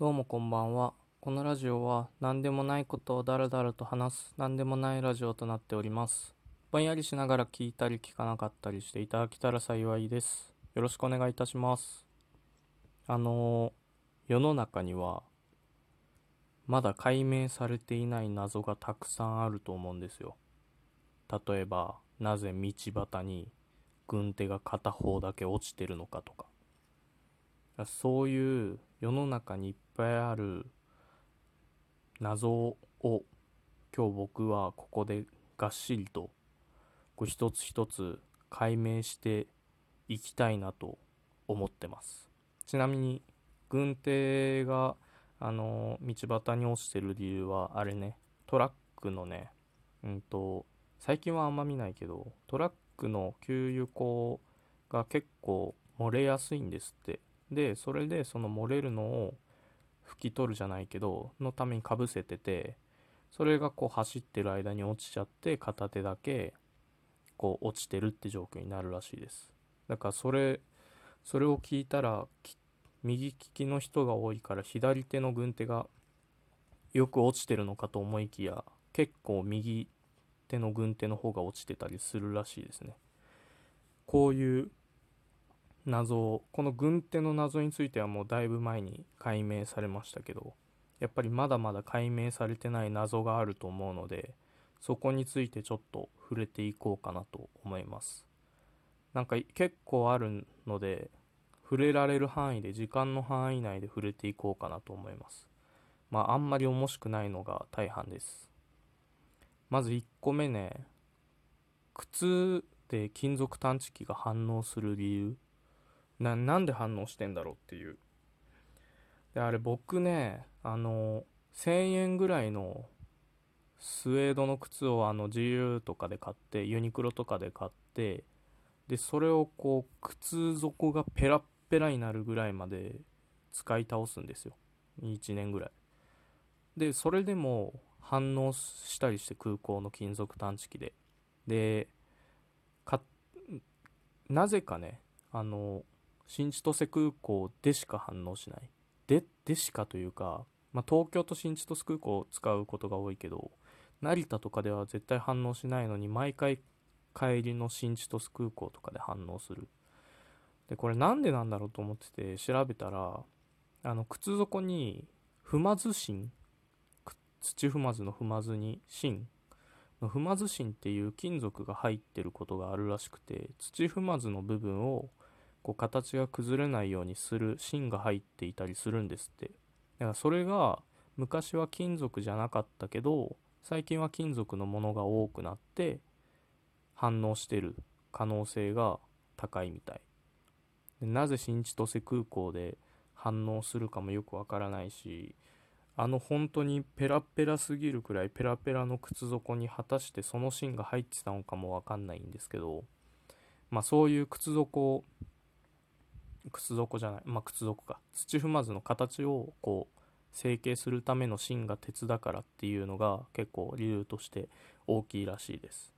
どうもこんばんは。このラジオは何でもないことをダラダラと話す何でもないラジオとなっております。ぼんやりしながら聞いたり聞かなかったりしていただけたら幸いです。よろしくお願いいたします。あのー世の中にはまだ解明されていない謎がたくさんあると思うんですよ。例えば、なぜ道端に軍手が片方だけ落ちてるのかとか。そういう世の中にいっぱいある謎を今日僕はここでがっしりとこう一つ一つ解明していきたいなと思ってます。ちなみに軍手があの道端に落ちてる理由はあれね。トラックのねうんと最近はあんま見ないけどトラックの給油口が結構漏れやすいんですって。でそれでその漏れるのを拭き取るじゃないけどのためにかぶせててそれがこう走ってる間に落ちちゃって片手だけこう落ちてるって状況になるらしいです。だからそれそれを聞いたら右利きの人が多いから左手の軍手がよく落ちてるのかと思いきや結構右手の軍手の方が落ちてたりするらしいですね。こういう謎この軍手の謎についてはもうだいぶ前に解明されましたけどやっぱりまだまだ解明されてない謎があると思うのでそこについてちょっと触れていこうかなと思います。なんか結構あるので触れられる範囲で時間の範囲内で触れていこうかなと思います。まああんまり面白くないのが大半です。まず1個目ね靴で金属探知機が反応する理由。ななんで反応してんだろうっていう。であれ僕ねあの1000円ぐらいのスウェードの靴をあの GU とかで買ってユニクロとかで買ってでそれをこう靴底がペラッペラになるぐらいまで使い倒すんですよ。1年ぐらい。でそれでも反応したりして空港の金属探知機で。でかなぜかねあの新千歳空港でしか反応しない。ででしかというか、まあ、東京と新千歳空港を使うことが多いけど成田とかでは絶対反応しないのに毎回帰りの新千歳空港とかで反応する。でこれなんでなんだろうと思ってて調べたらあの靴底に踏まず芯土踏まずの踏まずに芯。の踏まず芯っていう金属が入ってることがあるらしくて土踏まずの部分をこう形が崩れないようにする芯が入っていたりするんですって。だからそれが昔は金属じゃなかったけど最近は金属のものが多くなって反応してる可能性が高いみたい。なぜ新千歳空港で反応するかもよくわからないしあの本当にペラペラすぎるくらいペラペラの靴底に果たしてその芯が入ってたのかもわかんないんですけどまあそういう靴底靴底じゃない。まあ靴底か。土踏まずの形をこう成形するための芯が鉄だからっていうのが結構理由として大きいらしいです。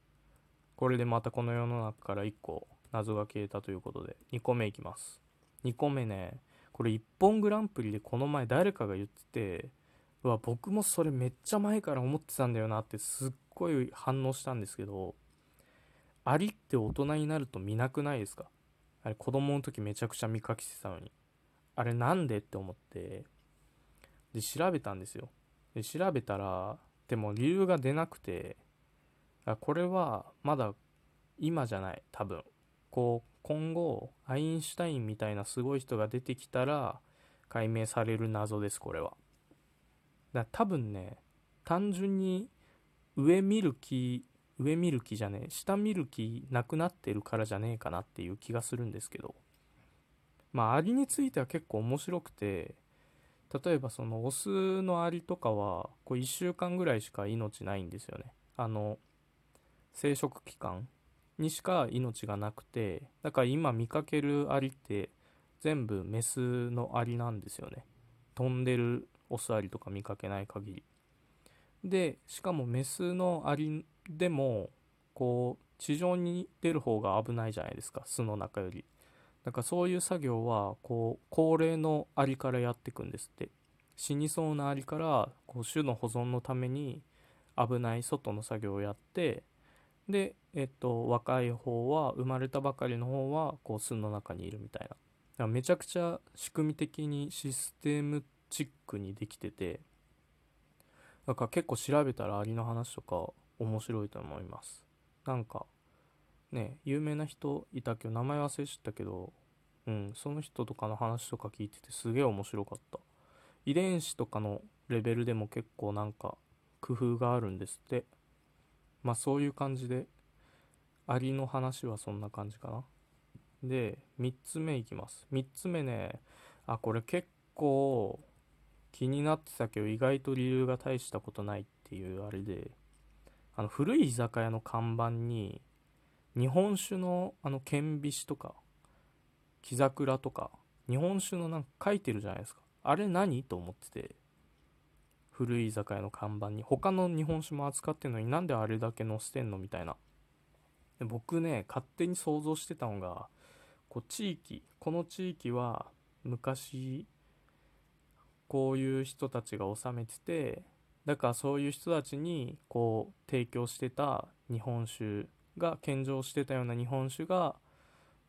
これでまたこの世の中から1個謎が消えたということで2個目いきます。2個目ねこれ一本グランプリでこの前誰かが言っててうわ僕もそれめっちゃ前から思ってたんだよなってすっごい反応したんですけどアリって大人になると見なくないですか？あれ子供の時めちゃくちゃ見かけてたのに。あれなんでって思って。で調べたんですよ。で調べたらでも理由が出なくて。あこれはまだ今じゃない。多分。こう今後アインシュタインみたいなすごい人が出てきたら解明される謎ですこれは。だ多分ね単純に上見る気上見る気じゃねえ下見る気なくなってるからじゃねえかなっていう気がするんですけど。まあアリについては結構面白くて例えばそのオスのアリとかはこう1週間ぐらいしか命ないんですよね。あの生殖期間にしか命がなくてだから今見かけるアリって全部メスのアリなんですよね。飛んでるオスアリとか見かけない限り。でしかもメスのアリでもこう地上に出る方が危ないじゃないですか巣の中より。だからそういう作業はこう高齢のアリからやっていくんですって。死にそうなアリからこう種の保存のために危ない外の作業をやってで、えっと、若い方は生まれたばかりの方はこう巣の中にいるみたいな。めちゃくちゃ仕組み的にシステムチックにできててだから結構調べたらアリの話とか面白いと思います。なんかね有名な人いたけど名前忘れちゃったけどうんその人とかの話とか聞いててすげえ面白かった。遺伝子とかのレベルでも結構なんか工夫があるんですって。まあそういう感じでアリの話はそんな感じかな。で3つ目いきます。3つ目ねあこれ結構気になってたけど意外と理由が大したことないっていうあれであの古い居酒屋の看板に日本酒のあの顕微師とか木桜とか日本酒のなんか書いてるじゃないですか。あれ何と思ってて古い居酒屋の看板に。他の日本酒も扱ってんのになんであれだけ載せてんのみたいな。で僕ね勝手に想像してたのがこう地域この地域は昔こういう人たちが治めててだからそういう人たちにこう提供してた日本酒が献上してたような日本酒が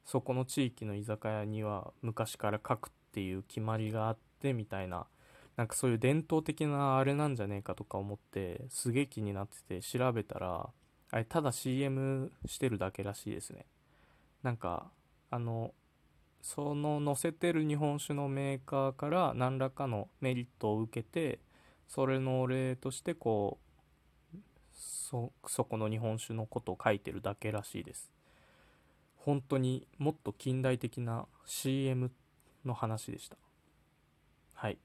そこの地域の居酒屋には昔から書くっていう決まりがあってみたいななんかそういう伝統的なあれなんじゃねえかとか思ってすげえ気になってて調べたらあれただ CM してるだけらしいですね。なんかあのその載せてる日本酒のメーカーから何らかのメリットを受けてそれのお礼としてこうそこの日本酒のことを書いてるだけらしいです。本当にもっと近代的な CM の話でした。はい。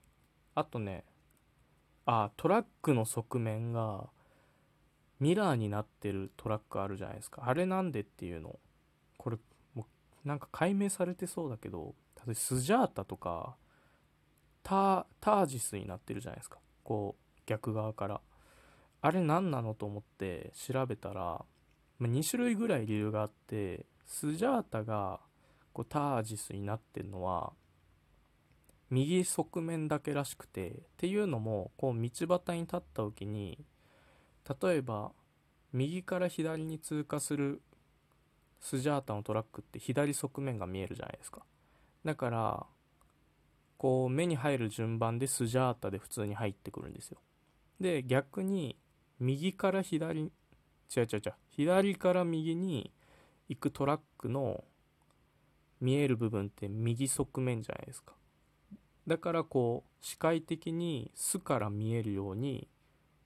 あとねあトラックの側面がミラーになってるトラックあるじゃないですか。あれなんでっていうの。これなんか解明されてそうだけど例えばスジャータとかタタージスになってるじゃないですか。こう逆側から。あれ何なのと思って調べたら2種類ぐらい理由があってスジャータがこうタージスになってるのは右側面だけらしくてっていうのもこう道端に立った時に例えば右から左に通過するスジャータのトラックって左側面が見えるじゃないですか。だからこう目に入る順番でスジャータで普通に入ってくるんですよ。で逆に右から左違う違う違う左から右に行くトラックの見える部分って右側面じゃないですか。だからこう視界的に「す」から見えるように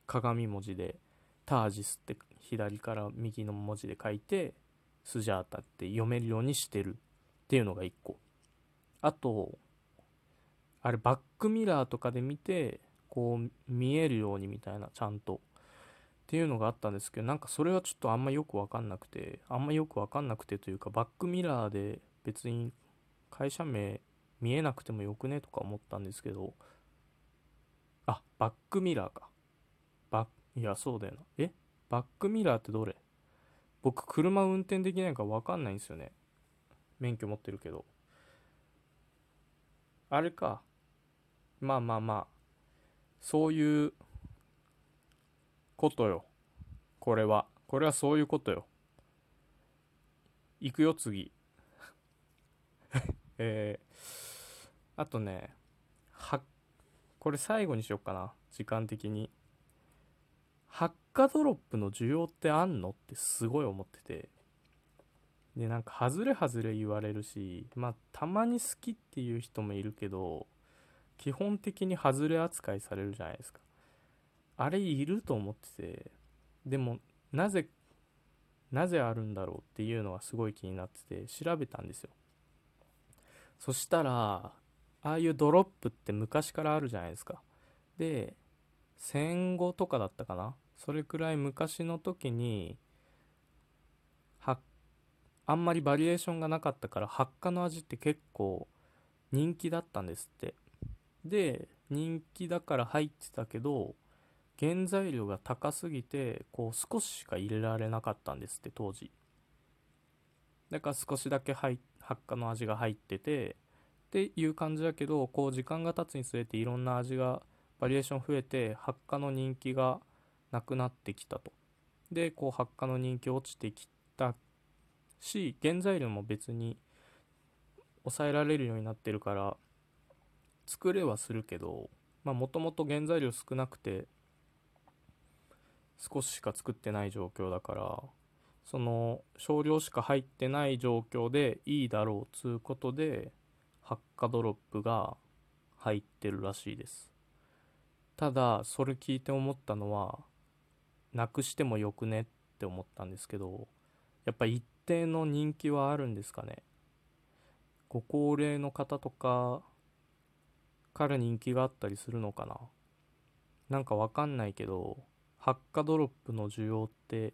鏡文字で「タージス」って左から右の文字で書いて「スジャータ」って読めるようにしてるっていうのが1個。あとあれバックミラーとかで見てこう見えるようにみたいなちゃんとっていうのがあったんですけどなんかそれはちょっとあんまよく分かんなくてあんまよく分かんなくてというかバックミラーで別に会社名見えなくてもよくねとか思ったんですけどあバックミラーか。バいやそうだよな。え？バックミラーってどれ？僕車運転できないから分かんないんですよね。免許持ってるけど。あれか。まあまあまあ。そういうことよ。これは。これはそういうことよ。行くよ次。えー、あとねはこれ最後にしよっかな。時間的に。発火ドロップの需要ってあんの？ってすごい思ってて。でなんか外れ外れ言われるしまあたまに好きっていう人もいるけど基本的に外れ扱いされるじゃないですか。あれいると思ってて。でもなぜなぜあるんだろうっていうのがすごい気になってて調べたんですよ。そしたらああいうドロップって昔からあるじゃないですか。で戦後とかだったかな？それくらい昔の時にあんまりバリエーションがなかったから発火の味って結構人気だったんですって。で人気だから入ってたけど原材料が高すぎてこう少ししか入れられなかったんですって当時。だから少しだけ入発火の味が入っててっていう感じだけどこう時間が経つにつれていろんな味がバリエーション増えて発火の人気がなくなってきたと。でこう発火の人気落ちてきたし原材料も別に抑えられるようになってるから作れはするけどもともと原材料少なくて少ししか作ってない状況だからその少量しか入ってない状況でいいだろうつうことで発火ドロップが入ってるらしいです。ただそれ聞いて思ったのはなくしてもよくねって思ったんですけどやっぱ一定の人気はあるんですかね。ご高齢の方とかから人気があったりするのかな。なんかわかんないけど発火ドロップの需要って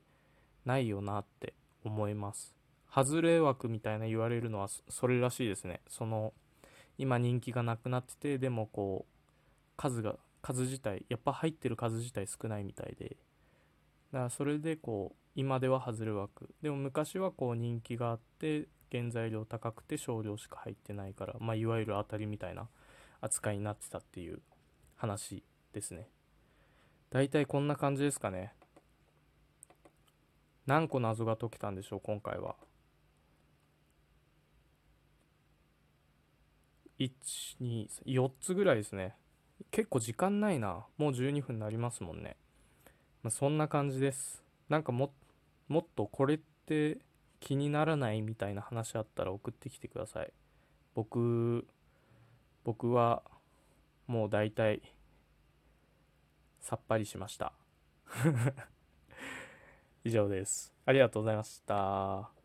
ないよなって思います。外れ枠みたいな言われるのはそれらしいですね。その今人気がなくなっててでもこう数が数自体やっぱ入ってる数自体少ないみたいで。だからそれでこう今では外れ枠。でも昔はこう人気があって原材料高くて少量しか入ってないからまあいわゆる当たりみたいな扱いになってたっていう話ですね。大体こんな感じですかね。何個謎が解けたんでしょう今回は。124つぐらいですね。結構時間ないな。もう12分になりますもんね、まあ、そんな感じです。なんかももっとこれって気にならないみたいな話あったら送ってきてください。僕僕はもう大体さっぱりしました。以上です。ありがとうございました。